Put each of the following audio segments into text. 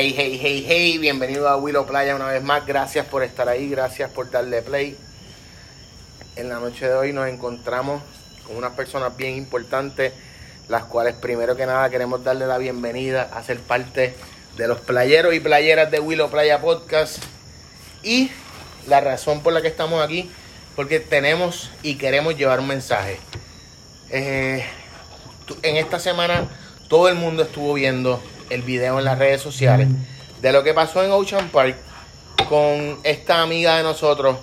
Hey, hey, hey, hey, bienvenido a Willow Playa una vez más. Gracias por estar ahí, gracias por darle play. En la noche de hoy nos encontramos con unas personas bien importantes, las cuales primero que nada queremos darle la bienvenida a ser parte de los playeros y playeras de Willow Playa Podcast. Y la razón por la que estamos aquí, porque tenemos y queremos llevar un mensaje. Eh, en esta semana todo el mundo estuvo viendo el video en las redes sociales de lo que pasó en Ocean Park con esta amiga de nosotros,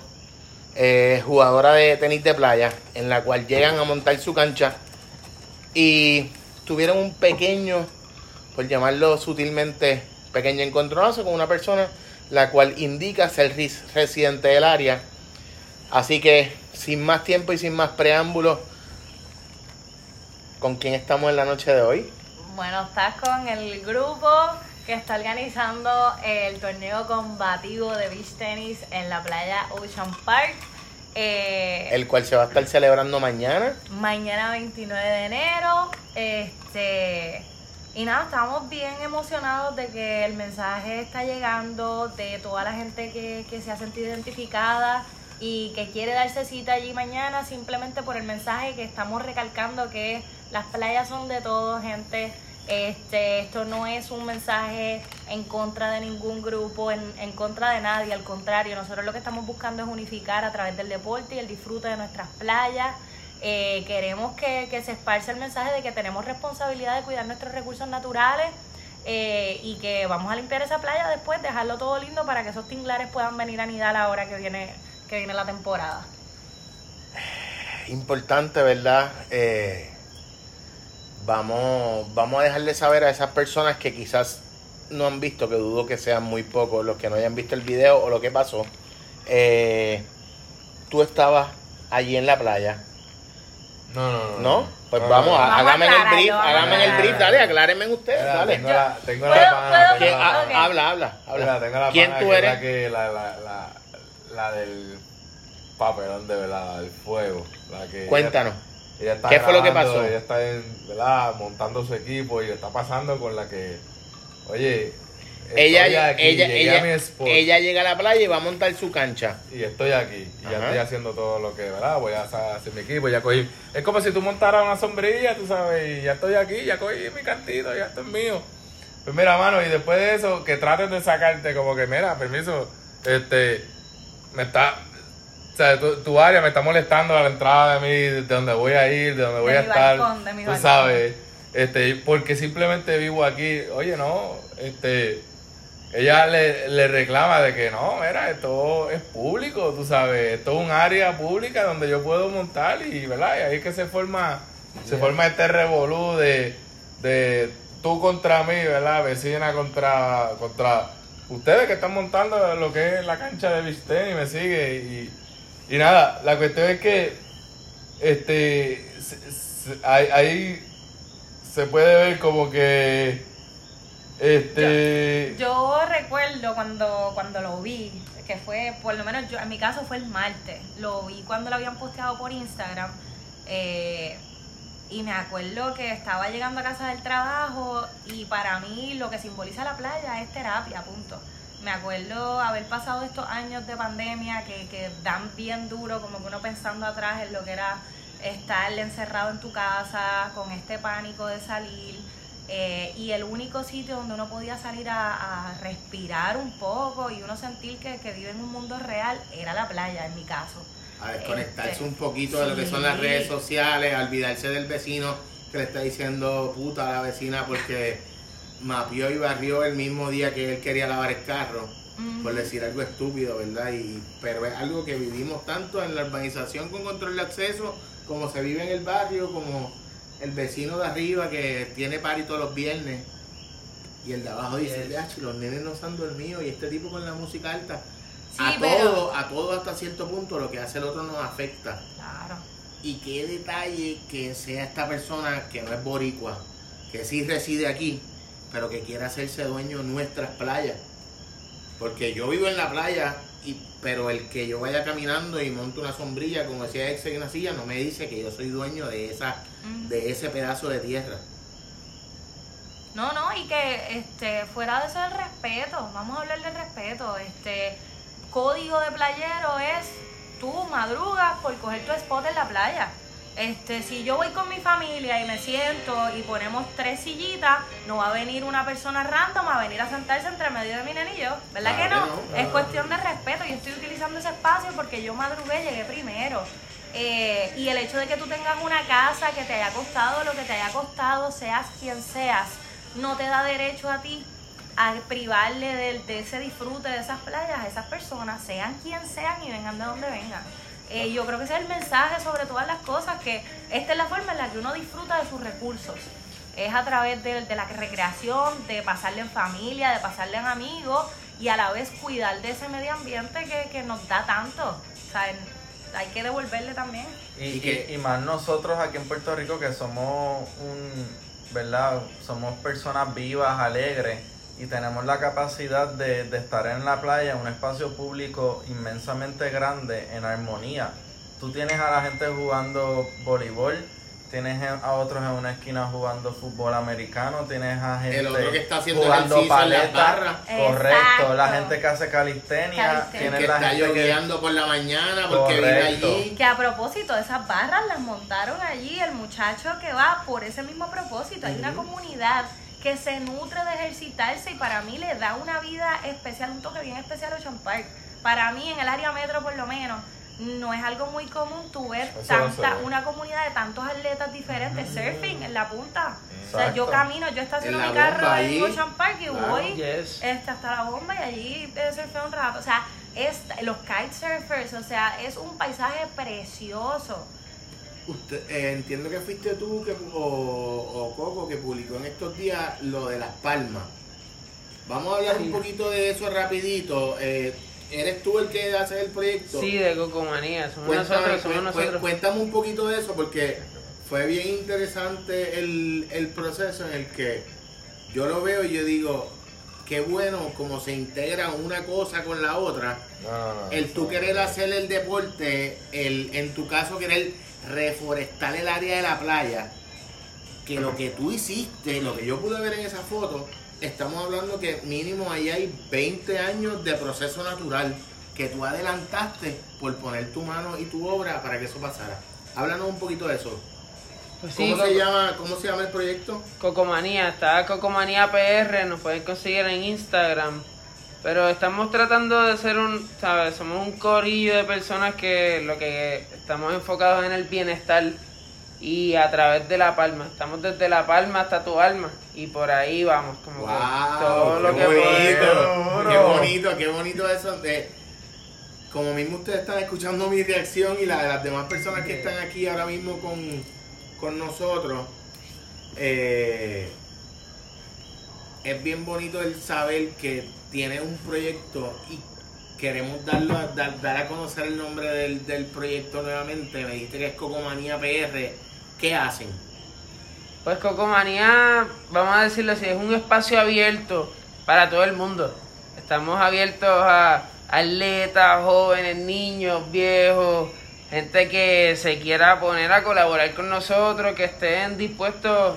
eh, jugadora de tenis de playa, en la cual llegan a montar su cancha y tuvieron un pequeño, por llamarlo sutilmente, pequeño encontronazo con una persona la cual indica ser residente del área. Así que, sin más tiempo y sin más preámbulos, ¿con quién estamos en la noche de hoy? Bueno, estás con el grupo que está organizando el torneo combativo de beach tennis en la playa Ocean Park. Eh, el cual se va a estar celebrando mañana. Mañana 29 de enero. Este y nada, estamos bien emocionados de que el mensaje está llegando, de toda la gente que, que se ha sentido identificada y que quiere darse cita allí mañana simplemente por el mensaje que estamos recalcando que las playas son de todo, gente. Este, esto no es un mensaje en contra de ningún grupo, en, en, contra de nadie, al contrario, nosotros lo que estamos buscando es unificar a través del deporte y el disfrute de nuestras playas. Eh, queremos que, que, se esparce el mensaje de que tenemos responsabilidad de cuidar nuestros recursos naturales eh, y que vamos a limpiar esa playa después, dejarlo todo lindo para que esos tinglares puedan venir a nidar ahora que viene, que viene la temporada. Importante, ¿verdad? Eh vamos, vamos a dejarle saber a esas personas que quizás no han visto, que dudo que sean muy pocos los que no hayan visto el video o lo que pasó. Eh, tú estabas allí en la playa. No, no, no. ¿No? Pues vamos, hágame el brief, hágame el brief, dale, aclárenme ustedes, dale. Tengo la, tengo la pana, Habla, habla, habla. tengo la ¿Quién tú eres? La, que, la, la, la, del papelón de verdad, del fuego. La que Cuéntanos. ¿Qué fue lo que pasó? Ella está en, ¿verdad? montando su equipo y está pasando con la que, oye, ella, aquí, ella, ella, ella, llega a la playa y va a montar su cancha. Y estoy aquí. Y ya estoy haciendo todo lo que, ¿verdad? Voy a hacer mi equipo. Ya cogí. Es como si tú montaras una sombrilla, tú sabes. Y ya estoy aquí, ya cogí mi cantito, ya esto es mío. Pues mira, mano, y después de eso, que traten de sacarte como que, mira, permiso, este, me está, o sea, tu, área me está molestando a la entrada de mí, de donde voy a ir, de donde voy a estar. tú sabes, este, porque simplemente vivo aquí. Oye, no, este, ella le, le, reclama de que no, mira, esto es público, tú sabes, esto es un área pública donde yo puedo montar y, ¿verdad? Y ahí es que se forma, se forma este revolú de, de tú contra mí, ¿verdad? Vecina contra, contra ustedes que están montando lo que es la cancha de Vistén y me sigue y y nada, la cuestión es que este ahí, se puede ver como que este yo, recuerdo cuando cuando lo vi que fue por lo menos yo en mi caso fue el martes lo vi cuando lo habían posteado por Instagram eh, y me acuerdo que estaba llegando a casa del trabajo y para mí lo que simboliza la playa es terapia punto me acuerdo haber pasado estos años de pandemia que, que dan bien duro, como que uno pensando atrás en lo que era estar encerrado en tu casa con este pánico de salir. Eh, y el único sitio donde uno podía salir a, respirar un poco y uno sentir que, que, vive en un mundo real era la playa, en mi caso. A desconectarse este, un poquito de lo que son las redes sociales, a olvidarse del vecino que le está diciendo puta a la vecina porque mapeó y barrió el mismo día que él quería lavar el carro, por decir algo estúpido, ¿verdad? Y, pero es algo que vivimos tanto en la urbanización con control de acceso, como se vive en el barrio, como el vecino de arriba que tiene party todos los viernes. Y el de abajo dice, los nenes no se han dormido y este tipo con la música alta. A todo, a todo hasta cierto punto lo que hace el otro nos afecta. Claro. Y qué detalle que sea esta persona que no es boricua, que sí reside aquí, pero que quiera hacerse dueño de nuestras playas. Porque yo vivo en la playa, y, pero el que yo vaya caminando y monte una sombrilla, como decía ex en una silla, no me dice que yo soy dueño de, esa, de ese pedazo de tierra. No, no, y que este, fuera de eso el respeto, vamos a hablar del respeto. Este código de playero es tú madrugas por coger tu spot en la playa. Este, si yo voy con mi familia y me siento y ponemos tres sillitas, no va a venir una persona random a venir a sentarse entre medio de mi nene y yo. ¿Verdad que no? Es cuestión de respeto. Yo estoy utilizando ese espacio porque yo madrugué, llegué primero. Eh, y el hecho de que tú tengas una casa que te haya costado lo que te haya costado, seas quien seas, no te da derecho a ti a privarle de, ese disfrute de esas playas a esas personas, sean quien sean y vengan de donde vengan. Eh, yo creo que ese es el mensaje sobre todas las cosas, que esta es la forma en la que uno disfruta de sus recursos. Es a través de, la recreación, de pasarle en familia, de pasarle en amigos y a la vez cuidar de ese medio ambiente que, que nos da tanto. O sea, hay que devolverle también. Y, y, y, más nosotros aquí en Puerto Rico que somos un, ¿verdad? Somos personas vivas, alegres y tenemos la capacidad de, de estar en la playa, en un espacio público inmensamente grande, en armonía. Tú tienes a la gente jugando voleibol, tienes a otros en una esquina jugando fútbol americano, tienes a gente el otro que está haciendo jugando paleta, correcto, la gente que hace calistenia, tienes que la está gente por la mañana porque vive allí. Que a propósito, esas barras las montaron allí el muchacho que va por ese mismo propósito, hay una comunidad que se nutre de ejercitarse y para mí le da una vida especial, un toque bien especial a Ocean Park. Para mí, en el área metro por lo menos, no es algo muy común tu ver tanta, una comunidad de tantos atletas diferentes, surfing en la punta. O sea, yo camino, yo estaciono mi carro en Ocean Park y voy este, hasta la bomba y allí surfeo un rato. O sea, es, los kitesurfers, o sea, es un paisaje precioso. Eh, entiendo que fuiste tú que, o, Que publicó en estos días lo de Las Palmas. Vamos a hablar un poquito de eso rapidito. Eh, ¿Eres tú el que hace el proyecto? Sí, de Cocomanía. Somos nosotros, somos nosotros. Cuéntame un poquito de eso porque fue bien interesante el, el proceso en el que yo lo veo y yo digo, qué bueno como se integra una cosa con la otra. el tú querer hacer el deporte, el en tu caso querer reforestar el área de la playa, que lo que tú hiciste, lo que yo pude ver en esa foto, estamos hablando que mínimo ahí hay 20 años de proceso natural que tú adelantaste por poner tu mano y tu obra para que eso pasara. Háblanos un poquito de eso. Pues ¿Cómo, se llama, ¿Cómo se llama el proyecto? Cocomanía, está Cocomanía PR, nos pueden conseguir en Instagram. Pero estamos tratando de ser un, ¿sabes? Somos un corillo de personas que lo que estamos enfocados en el bienestar y a través de la palma. Estamos desde la palma hasta tu alma y por ahí vamos, como todo lo que bonito, Qué bonito, qué bonito eso de como mismo ustedes están escuchando mi reacción y la de las demás personas que están aquí ahora mismo con, con nosotros. Eh, es bien bonito el saber que tiene un proyecto y queremos darlo dar, a conocer el nombre del, del, proyecto nuevamente. Me dijiste que es Cocomanía PR. ¿Qué hacen? Pues Cocomanía, vamos a decirlo así, es un espacio abierto para todo el mundo. Estamos abiertos a atletas, jóvenes, niños, viejos, gente que se quiera poner a colaborar con nosotros, que estén dispuestos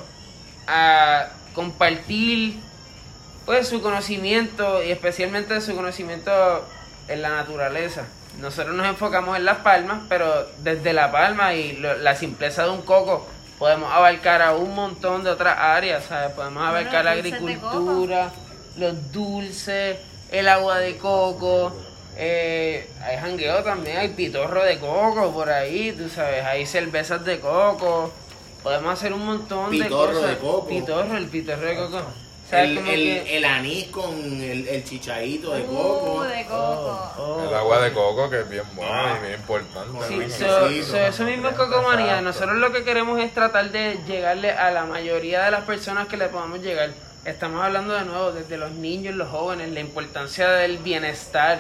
a compartir pues su conocimiento y especialmente su conocimiento en la naturaleza. Nosotros nos enfocamos en las palmas, pero desde la palma y la simpleza de un coco podemos abarcar a un montón de otras áreas, ¿sabes? Podemos abarcar la agricultura, los dulces, el agua de coco, eh, hay jangueo también, hay pitorro de coco por ahí, tú sabes, hay cervezas de coco, podemos hacer un montón de cosas. De coco. Pitorro, el pitorro de coco el, el, anís con el, el chichadito de coco. Uh, de coco. Oh, oh. El agua de coco que es bien buena y bien importante. Sí, eso mismo es cocomanía. Nosotros lo que queremos es tratar de llegarle a la mayoría de las personas que le podamos llegar. Estamos hablando de nuevo desde los niños, los jóvenes, la importancia del bienestar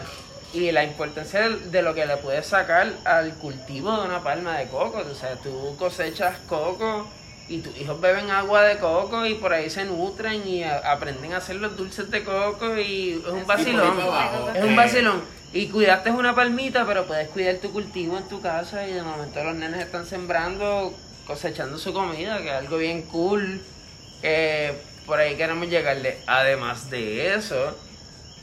y la importancia de, lo que le puedes sacar al cultivo de una palma de coco. O sea, tú cosechas coco y tus hijos beben agua de coco y por ahí se nutren y aprenden a hacer los dulces de coco y es un vacilón. Es un vacilón. Y cuidaste una palmita, pero puedes cuidar tu cultivo en tu casa y de momento los nenes están sembrando, cosechando su comida, que es algo bien cool. por ahí queremos llegarle. Además de eso,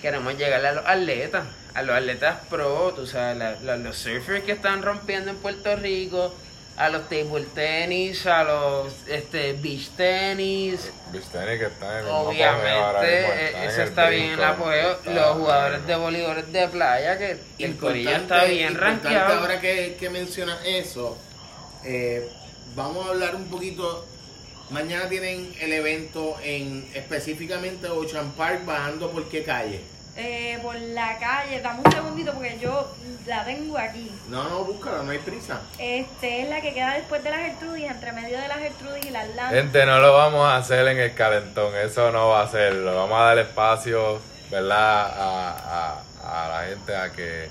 queremos llegarle a los atletas, a los atletas pro, tú sabes, la- la- los surfers que están rompiendo en Puerto Rico, a los table tenis, a los este beach tenis. Visteni que está en el Obviamente, eh, eso el está bien en el apogeo. Los jugadores de voleibol de playa, que el corillo está bien rankeado. Ahora que, que mencionas eso, eh, vamos a hablar un poquito. Mañana tienen el evento en específicamente Ocean Park, bajando por qué calle. Eh, por la calle, dame un segundito porque yo la tengo aquí. No, no, búscala, no hay prisa. Este es la que queda después de la Gertrudis, entre medio de la Gertrudis y la Atlanta. Gente, no lo vamos a hacer en el calentón, eso no va a ser. Lo vamos a dar espacio, ¿verdad? A, a- a la gente a que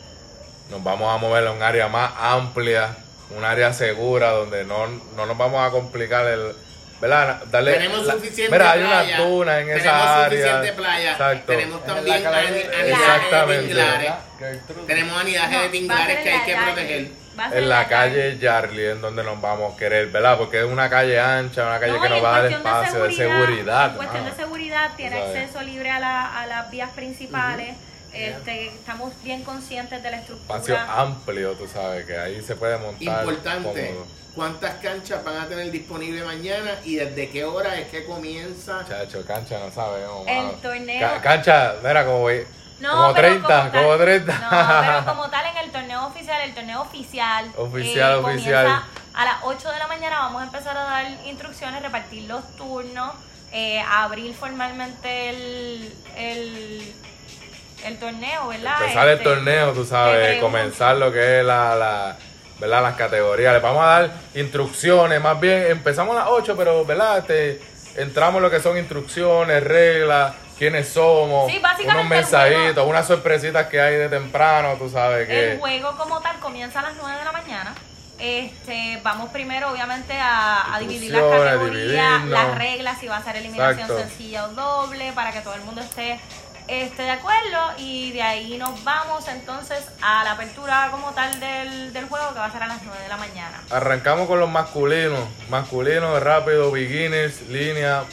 nos vamos a mover a un área más amplia, un área segura donde no, no nos vamos a complicar el. ¿Verdad? Darle, Tenemos la- suficiente Mira, hay playa. una duna en tenemos esa área. suficiente playa. Exacto. Tenemos también anidaje de tinglares. Tenemos anidaje de tinglares que hay que proteger. En la calle Charlie, en donde nos vamos a querer, ¿verdad? Porque es una calle ancha, una calle No, que nos va a dar espacio de seguridad. En cuestión mano. de seguridad, tiene sabes. acceso libre a, la- a las vías principales. este, estamos bien conscientes de la estructura. Espacio amplio, tú sabes, que ahí se puede montar. Importante, cómodo. ¿Cuántas canchas van a tener disponible mañana y desde qué hora es que comienza? Chacho, cancha no sabemos. El mano. torneo- Ca- cancha, mira, como, voy- No, como pero 30, como tal- como 30. No, pero como tal en el torneo oficial, el torneo oficial. Oficial, eh, oficial. comienza A las 8 de la mañana vamos a empezar a dar instrucciones, repartir los turnos, eh, abrir formalmente el, el, el torneo, ¿verdad? Empezar el Este, torneo, tú sabes, comenzar lo que es la, la, ¿verdad? las categorías. Les vamos a dar instrucciones, más bien empezamos a las 8, pero ¿verdad? Este, entramos en lo que son instrucciones, reglas, quiénes somos, Sí, básicamente unos mensajitos, juego- unas sorpresitas que hay de temprano, tú sabes que... El juego como tal comienza a las 9 de la mañana. Este, vamos primero obviamente a, a dividir las categorías, las reglas, si va a ser eliminación Exacto. sencilla o doble, para que todo el mundo esté, esté de acuerdo. Y de ahí nos vamos entonces a la apertura como tal del, del juego, que va a ser a las 9 de la mañana. Arrancamos con los masculinos, masculinos, rápido, beginners, línea.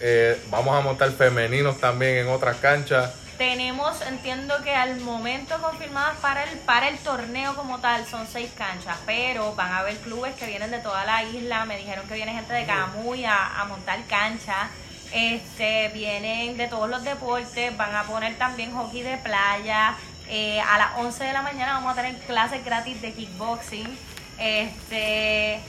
eh, vamos a montar femeninos también en otras canchas. Tenemos, entiendo que al momento confirmadas para el, para el torneo como tal son seis canchas, pero van a haber clubes que vienen de toda la isla, me dijeron que viene gente de Camuy a, a montar canchas, este, vienen de todos los deportes, van a poner también hockey de playa, eh, a las 11 de la mañana vamos a tener clases gratis de kickboxing, este...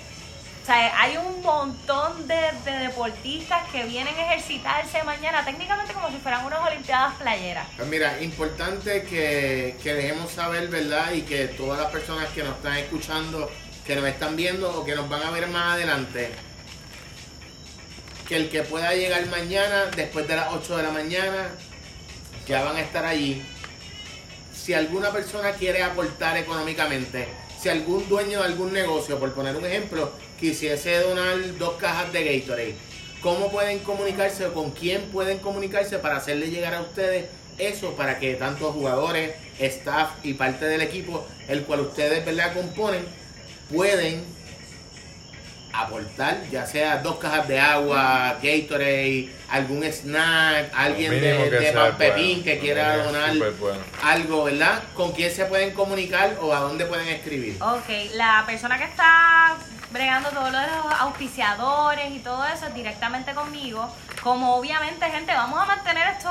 O sea, hay un montón de, de deportistas que vienen a ejercitarse mañana, técnicamente como si fueran unas olimpiadas playeras. Pues mira, importante que, que dejemos saber, ¿verdad? Y que todas las personas que nos están escuchando, que nos están viendo o que nos van a ver más adelante, que el que pueda llegar mañana, después de las 8 de la mañana, ya van a estar allí. Si alguna persona quiere aportar económicamente, si algún dueño de algún negocio, por poner un ejemplo, quisiese donar dos cajas de Gatorade, ¿cómo pueden comunicarse o con quién pueden comunicarse para hacerle llegar a ustedes eso para que tanto jugadores, staff y parte del equipo, el cual ustedes ¿verdad? componen, pueden aportar, ya sea dos cajas de agua, Gatorade, algún snack, alguien de, de sea Pan Pepín bueno, que quiera donar bueno. algo, ¿verdad? ¿Con quién se pueden comunicar o a dónde pueden escribir? Ok, la persona que está bregando todo lo de los auspiciadores y todo eso es directamente conmigo. Como obviamente, gente, vamos a mantener esto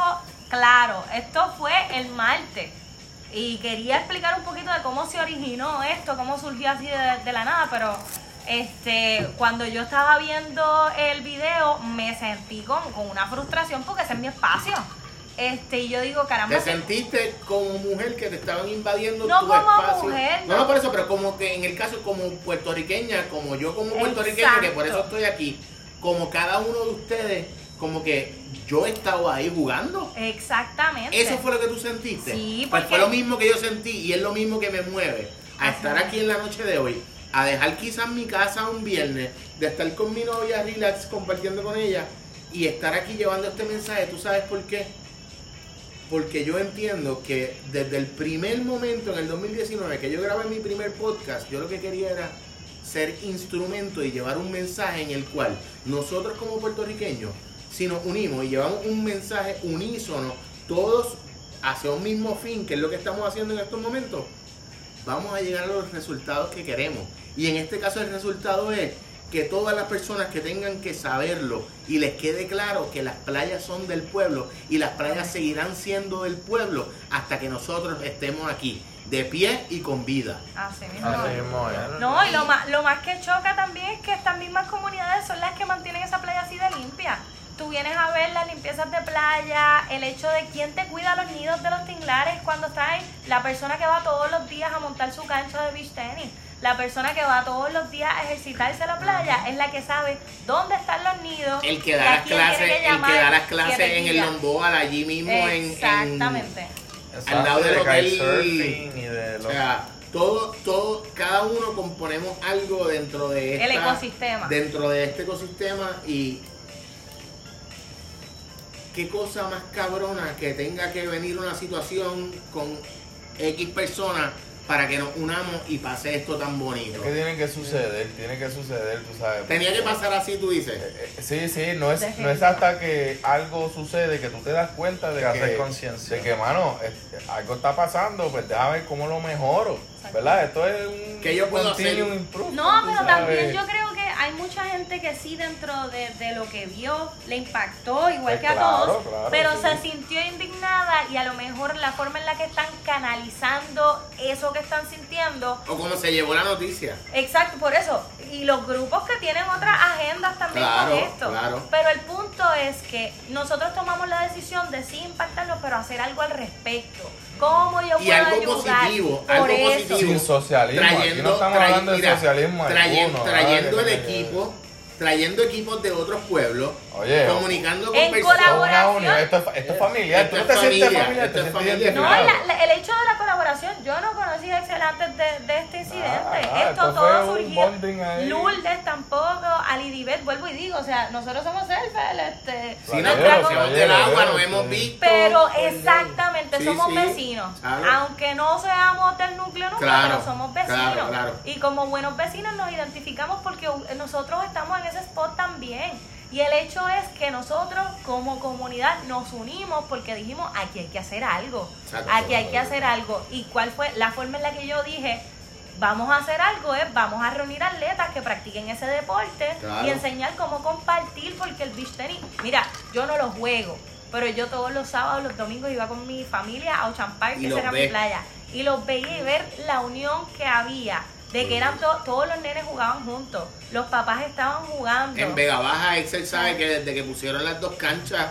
claro. Esto fue el martes. Y quería explicar un poquito de cómo se originó esto, cómo surgió así de, de la nada, pero este cuando yo estaba viendo el video me sentí con, con una frustración porque ese es mi espacio. Este, y yo digo, caramba, ¿Te sentiste como mujer que te estaban invadiendo No tu como espacio? mujer, no, no. no por eso, pero como que en el caso como puertorriqueña, como yo como puertorriqueña, que por eso estoy aquí, como cada uno de ustedes, como que yo he estado ahí jugando. exactamente. ¿Eso fue lo que tú sentiste? Sí, Pues porque- fue lo mismo que yo sentí y es lo mismo que me mueve a estar aquí en la noche de hoy, a dejar quizás mi casa un viernes, de estar con mi novia relax, compartiendo con ella y estar aquí llevando este mensaje. ¿Tú sabes por qué? Porque yo entiendo que desde el primer momento en el 2019 que yo grabé mi primer podcast, yo lo que quería era ser instrumento y llevar un mensaje en el cual nosotros como puertorriqueños si nos unimos y llevamos un mensaje unísono, todos hacia un mismo fin, que es lo que estamos haciendo en estos momentos, vamos a llegar a los resultados que queremos. Y en este caso el resultado es que todas las personas que tengan que saberlo y les quede claro que las playas son del pueblo y las playas seguirán siendo del pueblo hasta que nosotros estemos aquí, de pie y con vida. Así mismo. Así mismo. No, y lo más, lo más que choca también es que estas mismas comunidades son las que mantienen esa playa así de limpia. Tú vienes a ver las limpiezas de playa, el hecho de quién te cuida los nidos de los tinglares cuando está ahí, la persona que va todos los días a montar su cancha de beach tenis, la persona que va todos los días a ejercitarse a la playa es la que sabe dónde están los nidos. El que da las clases, el que da las clases en el guía. Lomboal, allí mismo en- en, Exactamente. Al lado del de hotel. y de O sea, todo, todo, cada uno componemos algo dentro de El esta- ecosistema. Dentro de este ecosistema y qué cosa más cabrona que tenga que venir una situación con X personas para que nos unamos y pase esto tan bonito. Es que tiene que suceder, tiene que suceder, tú sabes. Tenía que pasar así, tú dices. Eh, eh, Sí, sí, no es, no es hasta que algo sucede que tú te das cuenta de Que que, haces conciencia. de que, mano, algo está pasando, pues déjame ver cómo lo mejoro, ¿verdad? Esto es un ¿Qué yo puedo hacer? improvement, No, pero sabes. también yo creo que hay mucha gente que sí dentro de, de lo que vio le impactó igual Pues que a todos, claro, pero sí. se sintió indignada y a lo mejor la forma en la que están canalizando eso que están sintiendo, O como se llevó la noticia. exacto, por eso, y los grupos que tienen otras agendas también Claro, con esto, claro. pero el punto es que nosotros tomamos la decisión de sí impactarlo, pero hacer algo al respecto. ¿Cómo yo Y puedo algo ayudar? positivo, por algo eso. positivo. Sin socialismo, aquí no estamos tray- hablando de mira, socialismo trayen- alguno, trayendo ¿verdad? el equipo, trayendo equipos de otros pueblos, Oye, comunicando con En personas. Esto es una colaboración. esto es, fa- esto es familiar, Esto tú no te sientes familia, familiar, esto te es sientes familia. No, la- la- el hecho de la colaboración, yo no conocí a Excel antes de, de este incidente. Ah, Esto esto todo surgió. Lourdes tampoco, Alidibet, vuelvo y digo, o sea, nosotros somos selfers, este. Sí, nos Playero, conocemos del agua, nos hemos visto. Pero por- exactamente, Sí, somos sí, vecinos. claro. Aunque no seamos del núcleo núcleo, Claro, pero somos vecinos. claro, claro. Y como buenos vecinos nos identificamos porque nosotros estamos en ese spot también. Y el hecho es que nosotros como comunidad nos unimos porque dijimos, aquí hay que hacer algo. Exacto. Aquí hay que hacer algo. ¿Y cuál fue la forma en la que yo dije? Vamos a hacer algo, es vamos a reunir atletas que practiquen ese deporte Claro. y enseñar cómo compartir, porque el beach tenis, mira, yo no lo juego, pero yo todos los sábados, los domingos iba con mi familia a Ocean Park, que era ves. mi playa, y los veía y ver la unión que había, de que eran to- todos los nenes jugaban juntos, los papás estaban jugando. En Vega Baja, Excel sabe que desde que pusieron las dos canchas,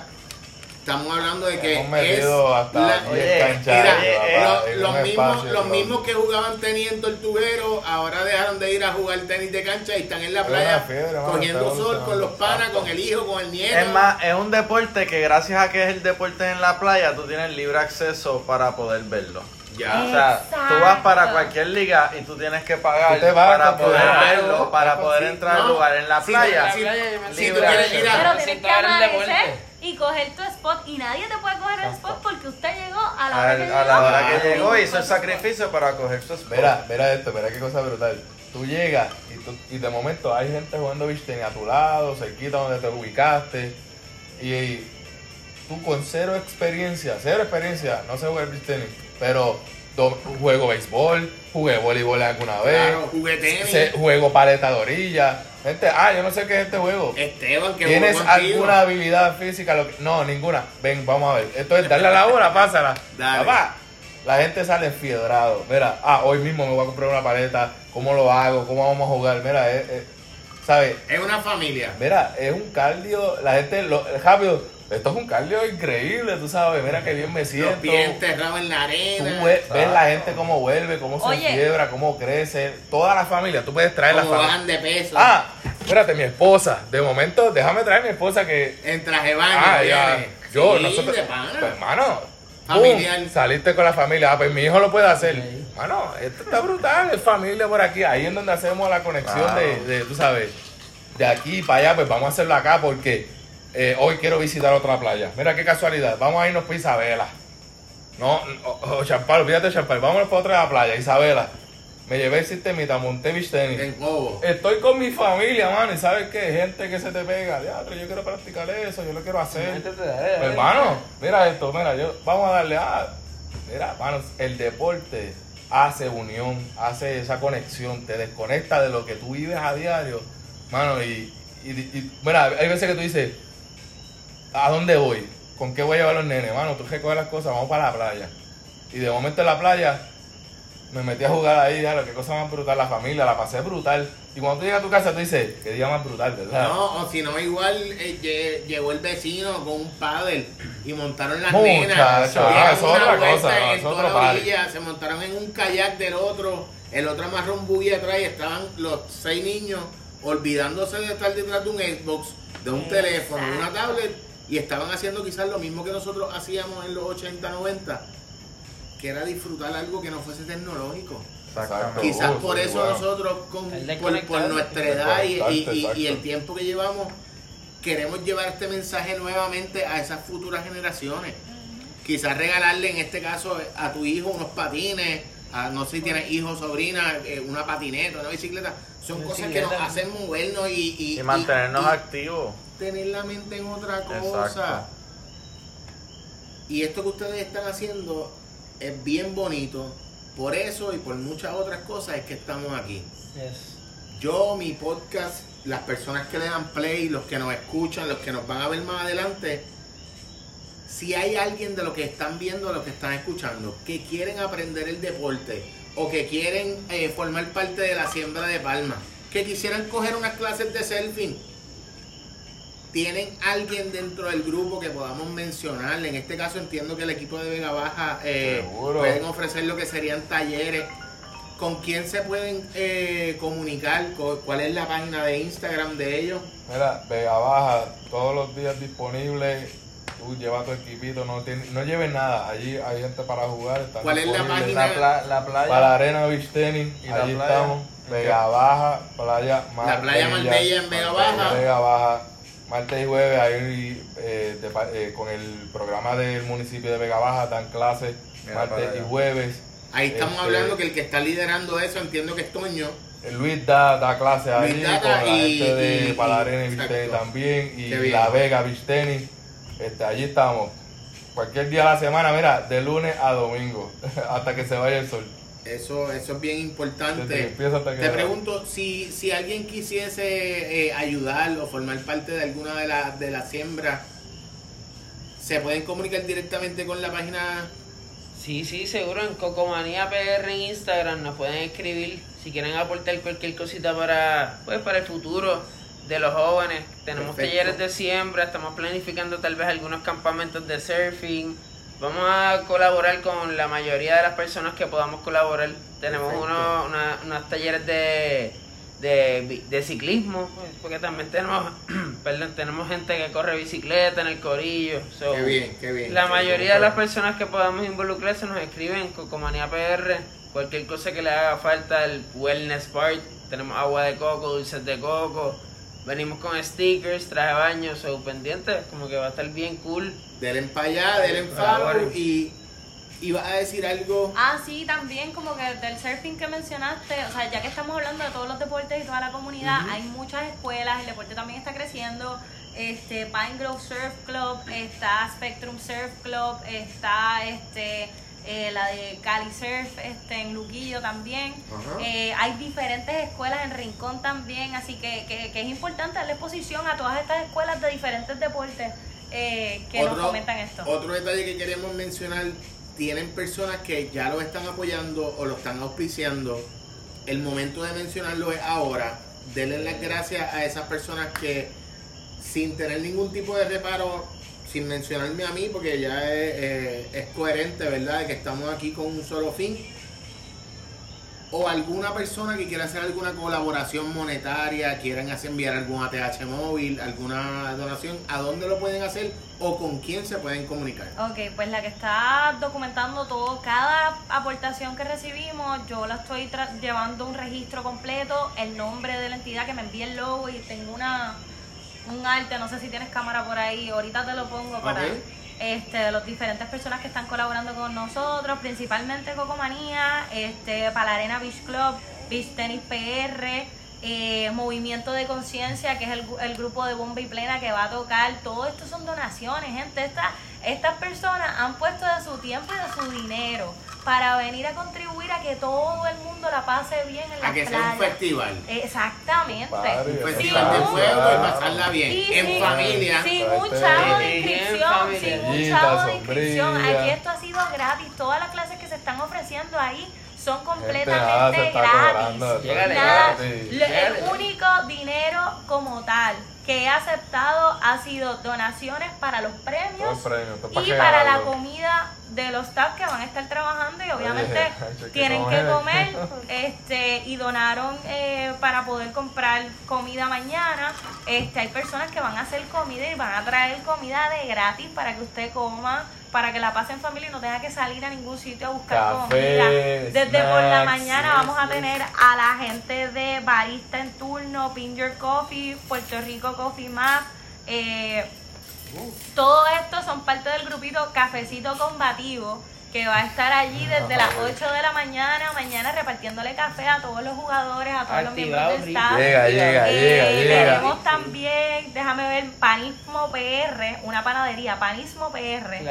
estamos hablando de que Hemos es hasta la- 10 Oye, canchas, Mira, papá, lo- en los, un mismos, espacio, los mismos que jugaban tenis en Tortuguero, ahora dejaron de ir a jugar tenis de cancha y están en la playa fiebre, cogiendo sol con los panas, con el hijo, con el nieto. Es más, es un deporte que gracias a que es el deporte en la playa, tú tienes libre acceso para poder verlo. Ya. O sea, tú vas para cualquier liga y tú tienes que pagar Tú te vas, para te poder verlo, para poder sí. entrar al No, lugar en la si playa. si- quieres ir a- Pero tienes que a ver el amanecer deporte. y coger tu spot y nadie te puede coger el spot porque usted llegó a la A, hora que a llegó. la hora que llegó hizo el sacrificio para coger su spot. Mira, mira esto, mira qué cosa brutal. Tú llegas y, tú- y de momento hay gente jugando beach tenis a tu lado, cerquita donde te ubicaste. Y, tú con cero experiencia, cero experiencia, no sé jugar beach tenis, pero do- juego béisbol, jugué voleibol alguna vez, Claro, jugué tenis. juego paleta de orilla. Gente, ah, yo no sé qué es este juego. Esteban, que ¿Tienes alguna habilidad física? Lo que- No, ninguna. Ven, vamos a ver. Esto es darle a la hora, pásala. Dale. Papá, la gente sale fiedrado. Mira, ah, hoy mismo me voy a comprar una paleta. ¿Cómo lo hago? ¿Cómo vamos a jugar? Mira, eh, eh, ¿sabes? Es una familia. Mira, es un cardio. La gente, lo, rápido, esto es un cardio increíble, tú sabes. Mira qué bien me siento. Los pies enterrados en la Tú arena. ve- ves la gente cómo vuelve, cómo se Oye. fiebra, cómo crece. Toda la familia, tú puedes traer la familia. de peso. Ah, espérate, mi esposa. De momento, déjame traer a mi esposa que En traje de baño. Ah, ya. viene. Yo, Sí, nosotros. de pana. Pues, hermano. Familiar. saliste con la familia. Ah, pues mi hijo lo puede hacer. Mano, esto está brutal. Es familia por aquí. Ahí es donde hacemos la conexión Claro. de, de, tú sabes, de aquí para allá. Pues vamos a hacerlo acá porque eh, hoy quiero visitar otra playa. Mira qué casualidad. Vamos a irnos para Isabela. No, o, o Champal, olvídate de Champal. Vámonos para otra playa, Isabela. me llevé el sistemita, monté mis tenis. En Jobo. Estoy con mi familia, mano, y sabes qué, gente que se te pega, diablo, yo quiero practicar eso, yo lo quiero hacer. Dale. Pues, hermano, mira esto, mira, yo, vamos a darle a. Mira, hermano, el deporte hace unión, hace esa conexión, te desconecta de lo que tú vives a diario, mano, y, y, y- mira, hay veces que tú dices, ¿a dónde voy? ¿Con qué voy a llevar los nenes? Mano, tú recoges las cosas, vamos para la playa. Y de momento en la playa me metí a jugar ahí, ya, lo que cosa más brutal, la familia, la pasé brutal. Y cuando tú llegas a tu casa, tú dices, qué día más brutal, ¿verdad? No, o si no, igual eh, lle- llegó el vecino con un paddle y montaron las Muchacho, nenas. ah, dieron es una otra cosa, en es otro orilla, se montaron en un kayak del otro, el otro amarró un buggy atrás y estaban los seis niños olvidándose de estar detrás de un Xbox, de un teléfono, de una tablet y estaban haciendo quizás lo mismo que nosotros hacíamos en los 80, 90, que era disfrutar algo que no fuese tecnológico. Exactamente. Quizás por eso bueno. nosotros, con- por, nuestra edad y, y- el tiempo que llevamos, queremos llevar este mensaje nuevamente a esas futuras generaciones. Quizás regalarle, en este caso, a tu hijo unos patines, a, no sé si tienes hijos, sobrinas, eh, una patineta, una bicicleta. Son cosas que nos hacen movernos y, y, Y mantenernos y- y activos. tener la mente en otra cosa. Exacto. Y esto que ustedes están haciendo es bien bonito. Por eso y por muchas otras cosas es que estamos aquí. Yes. Yo, mi podcast, las personas que le dan play, los que nos escuchan, los que nos van a ver más adelante, si hay alguien de lo que están viendo, lo que están escuchando, que quieren aprender el deporte o que quieren eh, formar parte de la siembra de palma, que quisieran coger unas clases de surfing, tienen alguien dentro del grupo que podamos mencionar. En este caso entiendo que el equipo de Vega Baja eh, pueden ofrecer lo que serían talleres. ¿Con quién se pueden eh, comunicar? ¿Cu- ¿Cuál es la página de Instagram de ellos? Mira, Vega Baja, todos los días disponible. Tú lleva tu equipito, no, tiene- no lleves nada. Allí hay gente para jugar. están ¿Cuál es la? La, pla- la playa. Para la Arena Beach Tennis, ¿Y la allí playa? estamos. ¿En Vega Baja, Playa Marbella. La playa Marbella en Vega Baja. Vega Baja, martes y jueves, ahí eh, de eh, con el programa del municipio de Vega Baja dan clases martes y jueves. Ahí estamos Este, hablando que el que está liderando eso entiendo que es Toño. Eh, Luis da, da clases da con la y- gente de y- Palarena y. Tennis también y. La Vega Beach Tennis. Este, allí estamos. Cualquier día de la semana, mira, de lunes a domingo, hasta que se vaya el sol. Eso, eso es bien importante. Te pregunto, si, si alguien quisiese eh, ayudar o formar parte de alguna de las de las siembras, ¿se pueden comunicar directamente con la página? Sí, sí, seguro. En Cocomanía PR en Instagram nos pueden escribir si quieren aportar cualquier cosita para, pues, para el futuro de los jóvenes. Tenemos Perfecto. talleres de siembra, estamos planificando tal vez algunos campamentos de surfing. Vamos a colaborar con la mayoría de las personas que podamos colaborar. Tenemos unos, una- unos talleres de, de, ciclismo, porque también tenemos, perdón, tenemos gente que corre bicicleta en el corillo. So, Qué bien, qué bien. la mayoría de las personas que podamos involucrarse nos escriben en Cocomanía PR, cualquier cosa que le haga falta, el wellness part, tenemos agua de coco, dulces de coco, venimos con stickers, traje de baño, so pendientes, como que va a estar bien cool. Denle para allá, denle follow y, y vas a decir algo. Ah, sí, también como que del surfing que mencionaste, o sea, ya que estamos hablando de todos los deportes y toda la comunidad, hay muchas escuelas, el deporte también está creciendo. Este Pine Grove Surf Club, está Spectrum Surf Club, está este eh, la de Cali Surf este, en Luquillo también. Eh, hay diferentes escuelas en Rincón también, así que, que, que es importante darle exposición a todas estas escuelas de diferentes deportes eh, que nos comentan esto. Otro detalle que queremos mencionar, tienen personas que ya lo están apoyando o lo están auspiciando. El momento de mencionarlo es ahora. Denle las gracias a esas personas que sin tener ningún tipo de reparo, sin mencionarme a mí, porque ya es, eh, es coherente, ¿verdad? De que estamos aquí con un solo fin. O alguna persona que quiera hacer alguna colaboración monetaria, quieran hacer enviar algún ATH móvil, alguna donación, ¿a dónde lo pueden hacer o con quién se pueden comunicar? Ok, pues la que está documentando todo, cada aportación que recibimos, yo la estoy llevando un registro completo, el nombre de la entidad que me envía el logo y tengo una un arte, no sé si tienes cámara por ahí, ahorita te lo pongo para Ok. este, las diferentes personas que están colaborando con nosotros, principalmente Cocomanía, este, para la Arena Beach Club, Beach Tennis PR, eh, Movimiento de Conciencia, que es el, el grupo de Bomba y Plena que va a tocar. Todo esto son donaciones, gente. Esta- estas personas han puesto de su tiempo y de su dinero para venir a contribuir a que todo el mundo la pase bien en la A que sea un playa. festival. Exactamente. Un festival de fuego y pasarla bien. Sí, en sí. familia. Sin un chavo de inscripción, sin un chavo de inscripción. Aquí esto ha sido gratis. Todas las clases que se están ofreciendo ahí son nada, completamente está gratis. Nada, el único dinero como tal que he aceptado ha sido donaciones para los premios y para la comida de los staff que van a estar trabajando y obviamente Oye, tienen que comer. este y donaron eh, para poder comprar comida mañana. Este hay personas que van a hacer comida y van a traer comida de gratis para que usted coma para que la pase en familia y no tenga que salir a ningún sitio a buscar Café, comida. Desde por la mañana vamos a tener a la gente de barista en turno Pinger Coffee Puerto Rico Coffee Map eh, todo esto son parte del grupito Cafecito Combativo que va a estar allí desde las 8 de la mañana, mañana repartiéndole café a todos los jugadores, a todos los miembros del staff. Llega, llega, Eh, llega, llega. Tenemos también, déjame ver, Panismo PR, una panadería, Panismo PR.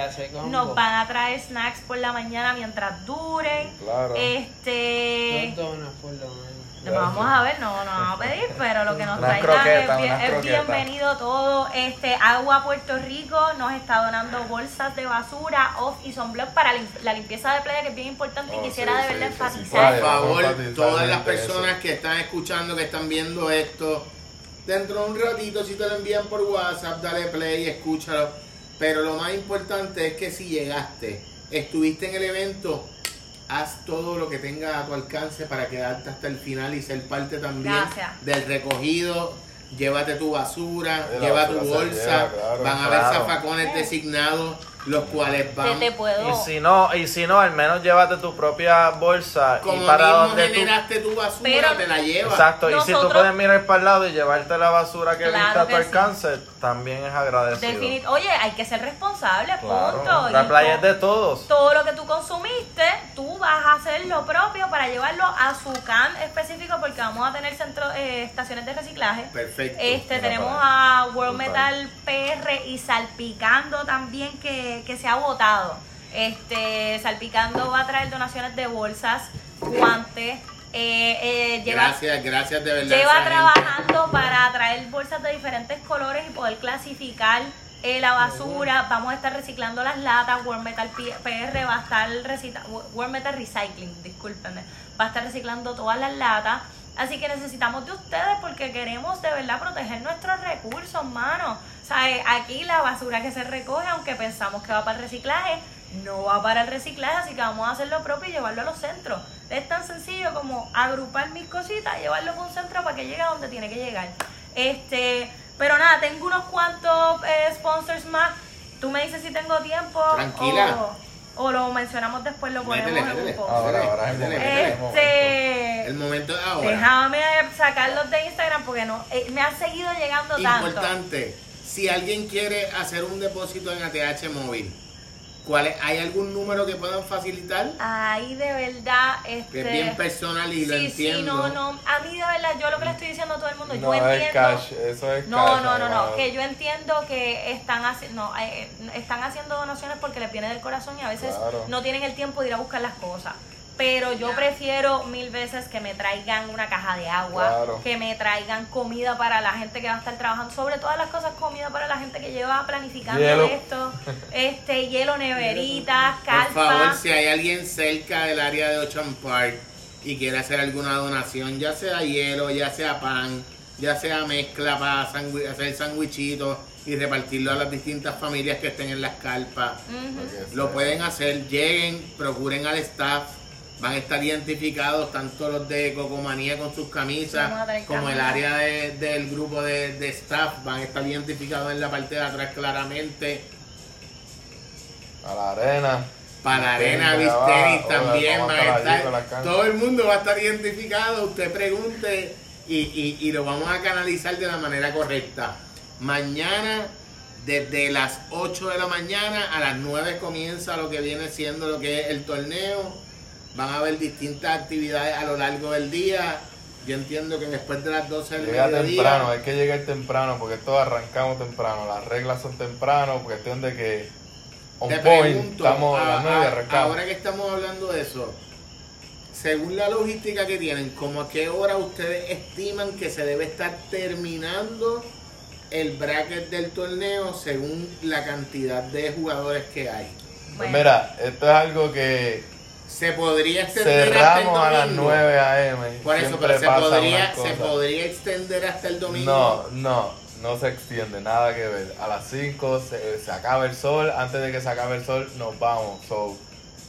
Nos van a traer snacks por la mañana mientras duren. Claro. Este. Menos. Vamos a ver, no, no vamos a pedir, pero lo que nos Unas traigan es, bien- es bienvenido todo. Este Agua Puerto Rico nos está donando bolsas de basura, off y sunblock para lim- la limpieza de playa, que es bien importante Oh, y quisiera sí, de verdad sí, sí, sí. enfatizar. Por favor, todas las personas eso. que están escuchando, que están viendo esto, dentro de un ratito, si te lo envían por WhatsApp, dale play, escúchalo. Pero lo más importante es que si llegaste, estuviste en el evento, haz todo lo que tenga a tu alcance para quedarte hasta el final y ser parte también Gracias. del recogido. Llévate tu basura, lleva tu bolsa, lleva, claro, van a haber claro. zafacones designados, los cuales Que van te puedo. Y si no, y si no, al menos llévate tu propia bolsa como y para mismo donde tú generaste tu basura, Pero- te la llevas. Exacto, y si tú puedes mirar para el lado y llevarte la basura que Claro viste a tu sí. alcance, también es agradecido. Definit- Oye, hay que ser responsable, Claro, punto. la playa es de todos. todo lo que tú consumiste, tú vas a hacer lo propio para llevarlo a su can específico porque vamos a tener centro, eh, estaciones de reciclaje. Perfecto. Este, Mira tenemos a World. Metal PR y Salpicando también que, que se ha votado. Este, Salpicando va a traer donaciones de bolsas, guantes. eh, eh, lleva, Gracias, gracias de verdad. lleva gente. trabajando para traer bolsas de diferentes colores y poder clasificar eh, la basura. Vamos a estar reciclando las latas. World Metal PR va a estar recita- World Metal Recycling, discúlpenme, va a estar reciclando todas las latas. Así que necesitamos de ustedes porque queremos de verdad proteger nuestros recursos, mano. O sea, eh, aquí la basura que se recoge, aunque pensamos que va para el reciclaje, no va para el reciclaje, así que vamos a hacer lo propio y llevarlo a los centros. Es tan sencillo como agrupar mis cositas, llevarlo a un centro para que llegue a donde tiene que llegar. Este, pero nada, tengo unos cuantos eh, sponsors más. Tú me dices si tengo tiempo. Tranquila. O, o lo mencionamos después, lo ponemos Métele, en métele. un post. Ahora, ahora es el Métele, momento. Este, El momento es ahora. déjame sacarlos de Instagram porque no eh, me han seguido llegando tanto. Importante, si alguien quiere hacer un depósito en ATH móvil, ¿cuál es- ¿hay algún número que puedan facilitar? Ahí de verdad, este. Que es bien personal y lo sí, entiendo. sí, no, no. A mí de verdad, yo lo que le estoy diciendo a todo el mundo, No, yo es entiendo. cash, eso es No, cash. no, no, no, que yo entiendo que están, haci- no, eh, están haciendo donaciones porque les viene del corazón y a veces Claro. no tienen el tiempo de ir a buscar las cosas. Pero yo prefiero mil veces que me traigan una caja de agua, Claro. que me traigan comida para la gente que va a estar trabajando, sobre todas las cosas, comida para la gente que lleva planificando Hielo. esto, este hielo, neveritas, Por calpa. favor, si hay alguien cerca del área de Ocean Park y quiere hacer alguna donación, ya sea hielo, ya sea pan, ya sea mezcla para hacer sandwichitos y repartirlo a las distintas familias que estén en las carpas, lo pueden hacer, lleguen, procuren al staff, van a estar identificados tanto los de Cocomanía con sus camisas como el área de- del grupo de, de staff, van a estar identificados en la parte de atrás claramente. A la arena. Para la arena, también van a estar. Todo el mundo va a estar identificado. Usted pregunte y, y, y lo vamos a canalizar de la manera correcta. Mañana, desde las 8 de la mañana a las 9 comienza lo que viene siendo lo que es el torneo. Van a haber distintas actividades a lo largo del día. Yo entiendo que después de las 12 del Llega mediodía... temprano, hay que llegar temprano porque todos arrancamos temprano. Las reglas son temprano, cuestión de que on Te point, pregunto, estamos a a- las 9 y a- arrancamos. ahora que estamos hablando de eso, según la logística que tienen, ¿cómo a qué hora ustedes estiman que se debe estar terminando el bracket del torneo según la cantidad de jugadores que hay? Pues Bueno. mira, esto es algo que Se podría extender hasta el cerramos a las domingo. 9 a.m. Por eso, Siempre pero se podría, se podría extender hasta el domingo. No, no, no se extiende, nada que ver. A las 5 se, se acaba el sol, antes de que se acabe el sol nos vamos. So,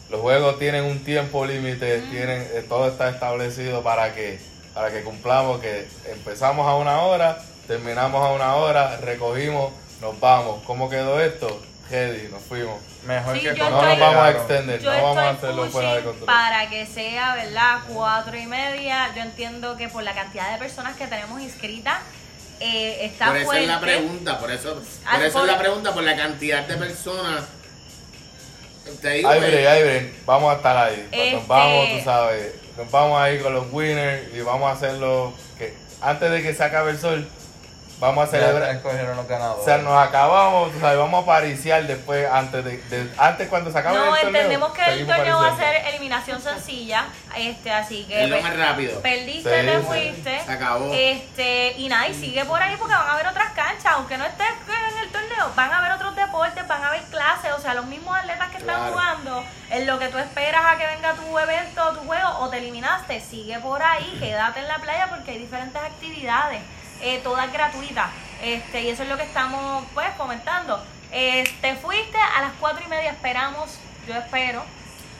los juegos tienen un tiempo límite, tienen eh, todo está establecido para que para que cumplamos que empezamos a una hora, terminamos a una hora, recogimos, nos vamos. ¿Cómo quedó esto? Heady, nos fuimos. Mejor Sí, que yo No nos vamos a extender, Yo no vamos a hacerlo fuera de control. para que sea, ¿verdad? Cuatro y media. Yo entiendo que por la cantidad de personas que tenemos inscritas, eh, está por eso fuerte. es la pregunta, por eso, por eso por- es la pregunta, por la cantidad de personas. Te digo, eh, vamos a estar ahí. Este- Nos vamos, tú sabes. Nos vamos ahí con los winners y vamos a hacerlo. que Antes de que se acabe el sol, vamos a celebrar. escogieron los ganadores. O sea, nos acabamos, tú sabes, vamos a pariciar después, antes de, de- antes cuando se acabe No, el torneo. entendemos que el torneo va a ser eliminación sencilla, este, así que es lo pe- más rápido. perdiste, Sí, te sí. fuiste, Se acabó. este, y nada, y sigue por ahí porque van a haber otras canchas, aunque no estés en el torneo, van a haber otros deportes, van a haber clases, o sea, los mismos atletas que están Claro. jugando, en lo que tú esperas a que venga tu evento, tu juego, o te eliminaste, sigue por ahí, quédate en la playa porque hay diferentes actividades, eh, todas gratuitas, este, y eso es lo que estamos, pues, comentando. Eh, te fuiste a las cuatro y media, esperamos, yo espero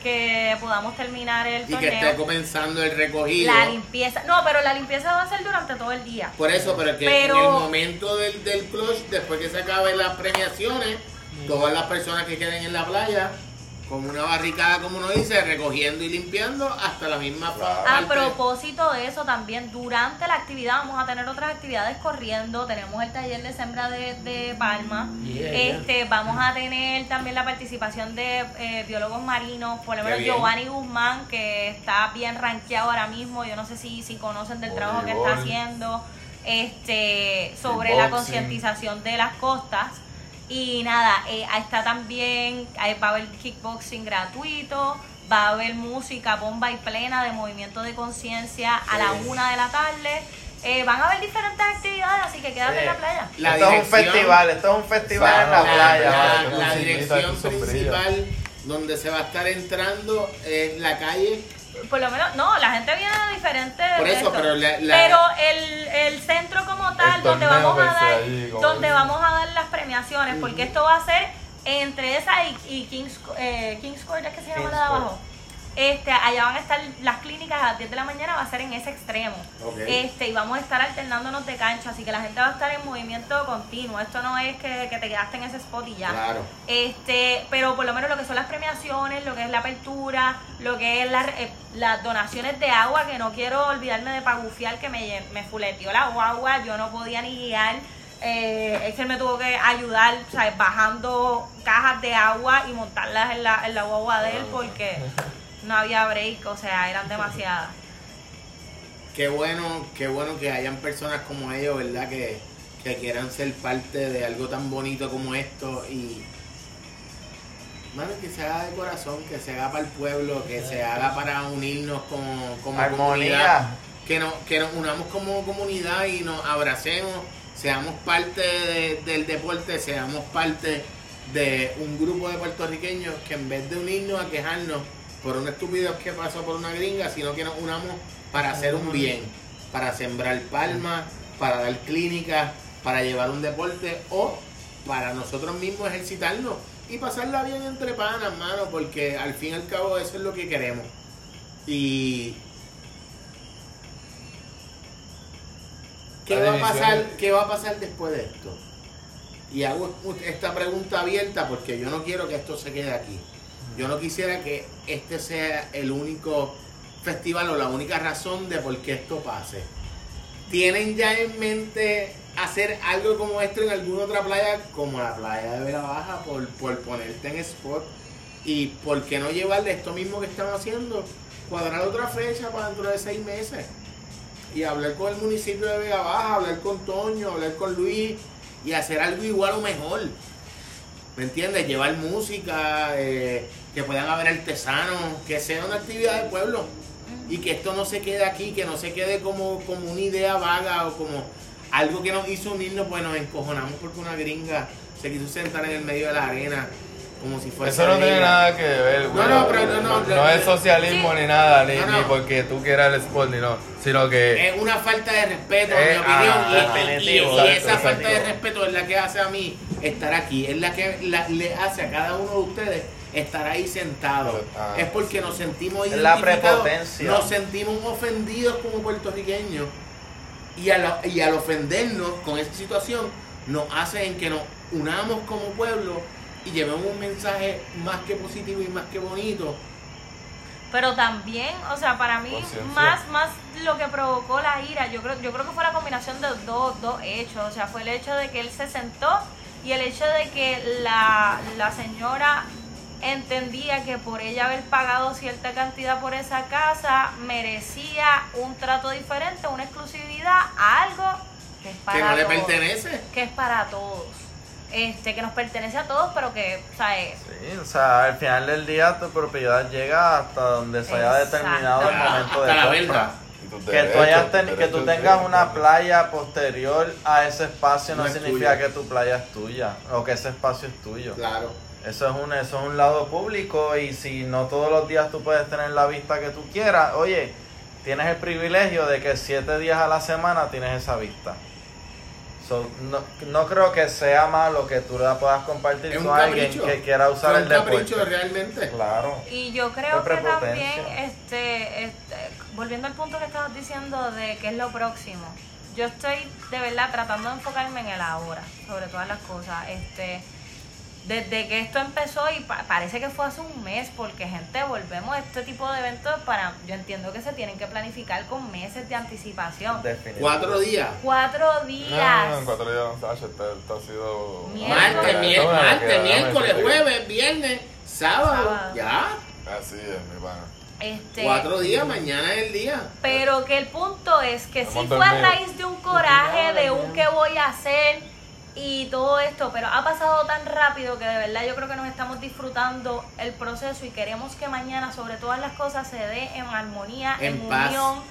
que podamos terminar el y que torneo. esté comenzando el recogido. La limpieza. No, pero la limpieza va a ser durante todo el día. Por eso, pero que Pero- en el momento del, del clutch, después que se acaben las premiaciones, todas las personas que queden en la playa, con una barricada, como uno dice, recogiendo y limpiando hasta la misma Claro. A propósito de eso, también durante la actividad vamos a tener otras actividades corriendo. Tenemos el taller de sembra de, de palma. Yeah, este, Vamos a tener también la participación de eh, biólogos marinos, por lo menos. Giovanni Guzmán, que está bien rankeado ahora mismo. Yo no sé si, si conocen del trabajo que está haciendo este, sobre la concientización de las costas. Y nada, eh, ahí está también, ahí va a haber kickboxing gratuito, va a haber música bomba y plena de movimiento de conciencia a la una de la tarde. Eh, van a haber diferentes actividades, así que quédate Sí. en la playa. La esto es un festival, esto es un festival en la playa. la, la dirección principal donde se va a estar entrando es la calle. Por lo menos, no, la gente viene de diferentes. Por de eso, esto. pero la- la- Pero el, el centro como tal, El donde vamos a dar, donde vamos a dar las premiaciones, porque esto va a ser entre esa y, y Kings, eh, Kings Court, ¿es que se llama Kings la de Court. abajo? Este, allá van a estar las clínicas a las 10 de la mañana, va a ser en ese extremo. Este, y vamos a estar alternándonos de cancha, así que la gente va a estar en movimiento continuo. Esto no es que, que te quedaste en ese spot y ya. Claro. Este, pero por lo menos lo que son las premiaciones, lo que es la apertura, lo que es la- eh, las donaciones de agua, que no quiero olvidarme de pagufiar que me, me fuleteó la guagua, yo no podía ni guiar. Eh, es que él me tuvo que ayudar, ¿sabes? bajando cajas de agua y montarlas en la, en la guagua de él porque no había break, o sea, eran demasiadas. Qué bueno, qué bueno que hayan personas como ellos, ¿verdad? Que, que quieran ser parte de algo tan bonito como esto y mano, que se haga de corazón, que se haga para el pueblo, que se haga para unirnos como, como comunidad, que nos, que nos unamos como comunidad y nos abracemos, seamos parte de- del deporte, seamos parte de un grupo de puertorriqueños que en vez de unirnos a quejarnos por una estupidez que pasó por una gringa, sino que nos unamos para hacer un bien, para sembrar palmas, para dar clínicas, para llevar un deporte o para nosotros mismos ejercitarnos y pasarla bien entre panas, mano, porque al fin y al cabo eso es lo que queremos. Y ¿qué va a pasar, qué va a pasar después de esto? Y hago esta pregunta abierta porque yo no quiero que esto se quede aquí. Yo no quisiera que este sea el único festival o la única razón de por qué esto pase. ¿Tienen ya en mente hacer algo como esto en alguna otra playa, como la playa de Vega Baja, por, por ponerte en spot. Y por qué no llevarle esto mismo que estamos haciendo, cuadrar otra fecha para dentro de seis meses. Y hablar con el municipio de Vega Baja, hablar con Toño, hablar con Luis y hacer algo igual o mejor. ¿Me entiendes? Llevar música, eh, que puedan haber artesanos, que sea una actividad del pueblo. Y que esto no se quede aquí, que no se quede como, como una idea vaga o como algo que nos hizo unirnos, pues nos encojonamos porque una gringa se quiso sentar en el medio de la arena como si fuese Eso no tiene nada que ver, güey. No, no, pero no, no, No es socialismo Sí. ni nada, ni, No, no. ni porque tú quieras el sport, ni no. Sino que. Es una falta de respeto, Eh, en mi opinión. ah, y- y, definitivo, y esa falta de respeto es la que hace a mí estar aquí. Es la que la- le hace a cada uno de ustedes estar ahí sentado. Ah, es porque nos sentimos la prepotencia. Nos sentimos ofendidos como puertorriqueños. Y al, y al ofendernos con esa situación, nos hace en que nos unamos como pueblo y llevemos un mensaje más que positivo y más que bonito. Pero también, o sea, para mí, más, más lo que provocó la ira, yo creo, yo creo que fue la combinación de dos, dos hechos. O sea, fue el hecho de que él se sentó y el hecho de que la, la señora entendía que por ella haber pagado cierta cantidad por esa casa, merecía un trato diferente, una exclusividad a algo que es para que no le todos. pertenece. Que es para todos. Este, que nos pertenece a todos, pero que, o sea, es- Sí, o sea, al final del día tu propiedad llega hasta donde se haya determinado el momento de Hasta la compra. Que tú, hayas ten- que tú tengas una playa posterior a ese espacio no, No es significa tuya. que tu playa es tuya o que ese espacio es tuyo. Claro. Eso es un eso es un lado público y si no todos los días tú puedes tener la vista que tú quieras, oye, tienes el privilegio de que siete días a la semana tienes esa vista. So, no, no creo que sea malo que tú la puedas compartir con alguien que quiera usar el deporte. realmente. Claro. Y yo creo que también, este, este, volviendo al punto que estabas diciendo de qué es lo próximo, yo estoy de verdad tratando de enfocarme en el ahora, sobre todas las cosas. Este, desde que esto empezó y pa- parece que fue hace un mes, porque gente, volvemos a este tipo de eventos para, yo entiendo que se tienen que planificar con meses de anticipación. Definitivamente. Cuatro días. Cuatro No, días. no, en cuatro días, Sacha, esto, esto ha sido. Martes, miércoles, martes, miércoles, jueves, viernes, sábado. Sábado. Ya. Así es, mi pana. Este, Cuatro días, mañana es el día. Pero que el punto es que sí Vamos fue a raíz de un coraje, de un qué voy a hacer todo esto, pero ha pasado tan rápido que de verdad yo creo que nos estamos disfrutando el proceso y queremos que mañana sobre todas las cosas se dé en armonía, en, unión,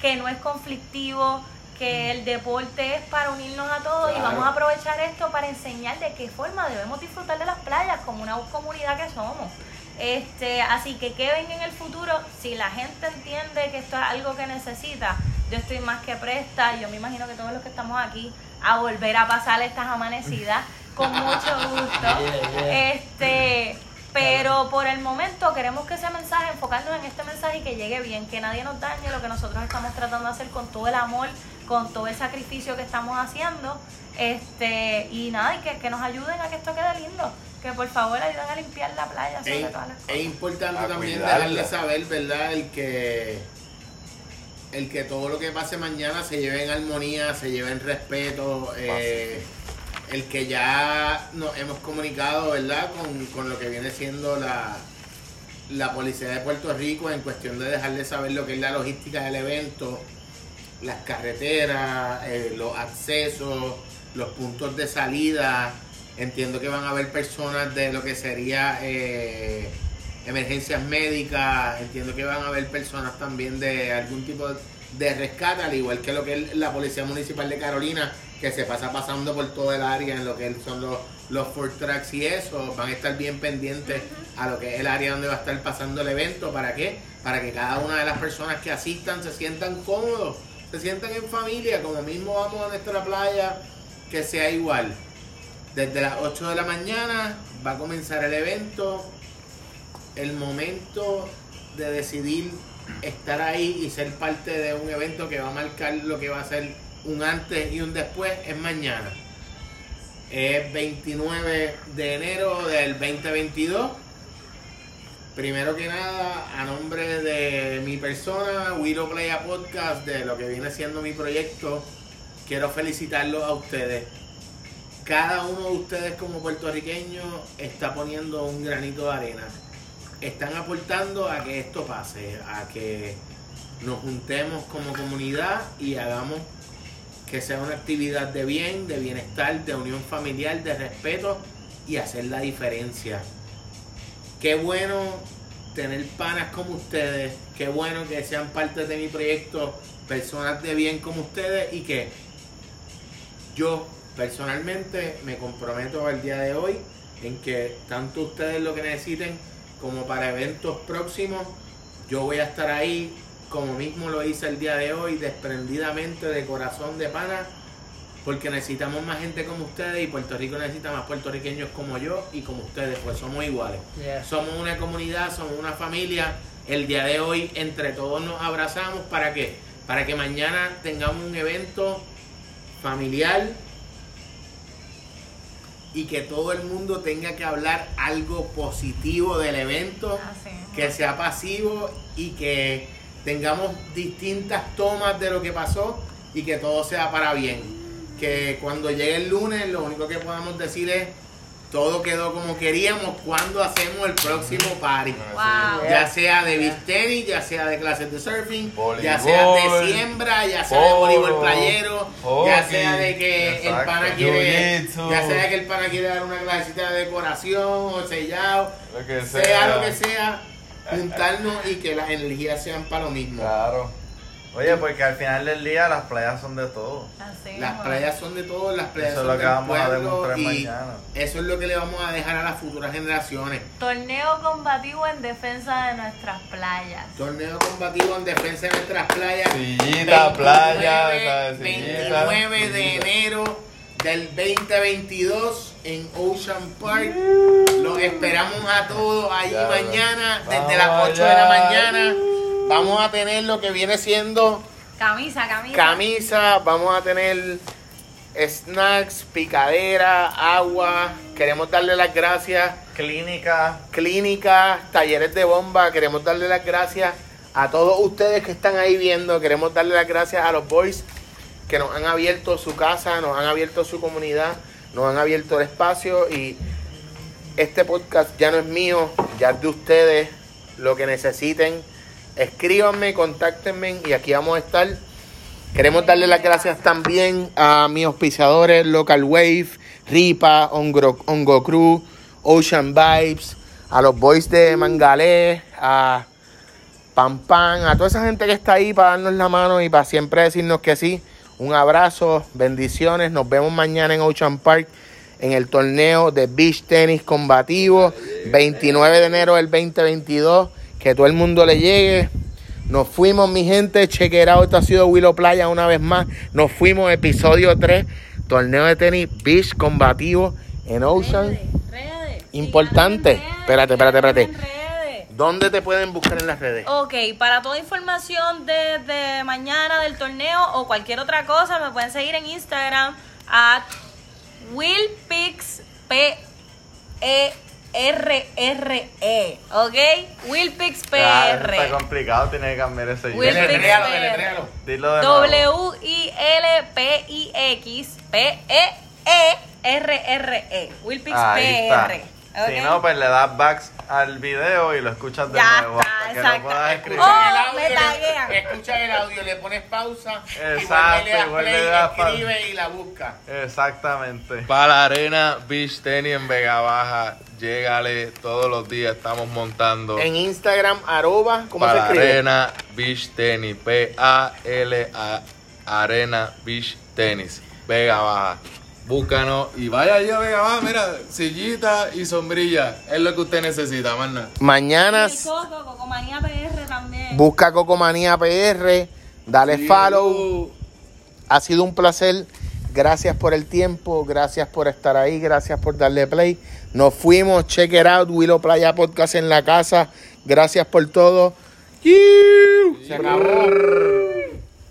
que no es conflictivo, que el deporte es para unirnos a todos y vamos a aprovechar esto para enseñar de qué forma debemos disfrutar de las playas como una comunidad que somos. Este, así que que venga en el futuro, si la gente entiende que esto es algo que necesita, yo estoy más que presta, yo me imagino que todos los que estamos aquí, a volver a pasar estas amanecidas con mucho gusto. Este, pero por el momento queremos que ese mensaje, enfocarnos en este mensaje y que llegue bien, que nadie nos dañe lo que nosotros estamos tratando de hacer con todo el amor, con todo el sacrificio que estamos haciendo. Este, y nada, y que, que nos ayuden a que esto quede lindo. Que por favor ayuden a limpiar la playa sobre Es, todas las es cosas. importante A también cuidarla. dejarle saber, ¿verdad? El que el que todo lo que pase mañana se lleve en armonía, se lleve en respeto, eh, el que ya nos hemos comunicado, ¿verdad? Con, con lo que viene siendo la, la Policía de Puerto Rico en cuestión de dejarle saber lo que es la logística del evento, las carreteras, eh, los accesos, los puntos de salida. Entiendo que van a haber personas de lo que sería eh, emergencias médicas. Entiendo que van a haber personas también de algún tipo de rescate, al igual que lo que es la Policía Municipal de Carolina, que se pasa pasando por todo el área en lo que son los, los Ford Tracks y eso. Van a estar bien pendientes a lo que es el área donde va a estar pasando el evento. ¿Para qué? Para que cada una de las personas que asistan se sientan cómodos, se sientan en familia, como mismo vamos a nuestra playa, que sea igual. Desde las 8 de la mañana va a comenzar el evento. El momento de decidir estar ahí y ser parte de un evento que va a marcar lo que va a ser un antes y un después es mañana. Es 29 de enero del 2022. Primero que nada, a nombre de mi persona, Willow Playa Podcast, de lo que viene siendo mi proyecto, quiero felicitarlos a ustedes. Cada uno de ustedes como puertorriqueños está poniendo un granito de arena. Están aportando a que esto pase, a que nos juntemos como comunidad y hagamos que sea una actividad de bien, de bienestar, de unión familiar, de respeto y hacer la diferencia. Qué bueno tener panas como ustedes, qué bueno que sean parte de mi proyecto, personas de bien como ustedes y que yo personalmente me comprometo el día de hoy en que tanto ustedes lo que necesiten como para eventos próximos, yo voy a estar ahí como mismo lo hice el día de hoy, desprendidamente de corazón de pana, porque necesitamos más gente como ustedes y Puerto Rico necesita más puertorriqueños como yo y como ustedes, pues somos iguales. Yeah. Somos una comunidad, somos una familia. El día de hoy entre todos nos abrazamos para que para que mañana tengamos un evento familiar y que todo el mundo tenga que hablar algo positivo del evento, mismo. que sea pasivo y que tengamos distintas tomas de lo que pasó y que todo sea para bien. Que cuando llegue el lunes lo único que podamos decir es todo quedó como queríamos cuando hacemos el próximo party. Wow. Ya sea de beach tenis, ya sea de clases de surfing, Voleibol, ya sea de siembra, ya sea de voleibol playero, ya sea de que el exacto, pana quiere, ya sea que el pana quiere dar una clasecita de decoración o sellado, Lo que sea. sea. lo que sea, juntarnos y que las energías sean para lo mismo. Claro. Oye, porque al final del día las playas son de todo. Así Las playas son de todos, las playas Eso es lo que del vamos a pueblo demostrar y mañana. eso es lo que le vamos a dejar a las futuras generaciones. Torneo combativo en defensa de nuestras playas. Torneo combativo en defensa de nuestras playas. Sillita, playa, ¿sabes? 29 de enero del 2022 en Ocean Park. Los esperamos a todos allí Ya, mañana, desde las 8 de la mañana. Vamos a tener lo que viene siendo Camisa, camisa. camisa, vamos a tener snacks, picadera, agua. Queremos darle las gracias Clínica, clínicas, talleres de bomba. Queremos darle las gracias a todos ustedes que están ahí viendo. Queremos darle las gracias a los boys que nos han abierto su casa, nos han abierto su comunidad, nos han abierto el espacio y este podcast ya no es mío, ya es de ustedes. Lo que necesiten, escríbanme, contáctenme y aquí vamos a estar. Queremos darle las gracias también a mis auspiciadores Local Wave, Ripa, Ongo, Crew, Ocean Vibes, a los boys de Mangalé, a Pam Pam, a toda esa gente que está ahí para darnos la mano y para siempre decirnos que sí. Un abrazo, bendiciones. Nos vemos mañana en Ocean Park en el torneo de beach tenis combativo, 29 de enero del 2022. Que todo el mundo le llegue. Nos fuimos, mi gente. Chequeado, esto ha sido Willow Playa una vez más. Nos fuimos, episodio 3, torneo de tenis beach combativo en Ocean. Redes, redes. Importante. Redes, Espérate, espérate, espérate. ¿Dónde te pueden buscar en las redes? Ok, para toda información de, de mañana del torneo o cualquier otra cosa, me pueden seguir en Instagram at willpix R R E, ¿ok? Willpix P Ah, R. está complicado, tiene que cambiar ese Will idioma. Pix Deletréalo, PR. deletréalo. Dilo de nuevo. W I L P I X P E E R R E. Willpix Ahí P está. R. Si no, pues le das backs al video y lo escuchas de Ya nuevo. está, hasta que exacto. lo puedas escribir. Oh, me taguean. le, escucha el audio, le pones pausa Exacto, y vuelve, le das igual le play, das pa- escribe y la busca. Exactamente. Para la arena Beach Tennis en Vega Baja, llégale todos los días, estamos montando. En Instagram, arroba, ¿cómo para se escribe? arena Beach Tennis, P-A-L-A, Arena Beach Tennis, Vega Baja. Búscanos y vaya allá a Vega Baja, mira, sillita y sombrilla, es lo que usted necesita, más nada. Mañana Coco, Cocomanía PR también. busca Cocomanía PR, dale follow. Ha sido un placer. Gracias por el tiempo, gracias por estar ahí, gracias por darle play. Nos fuimos, check it out, Willow Playa Podcast en la casa. Gracias por todo. Se acabó.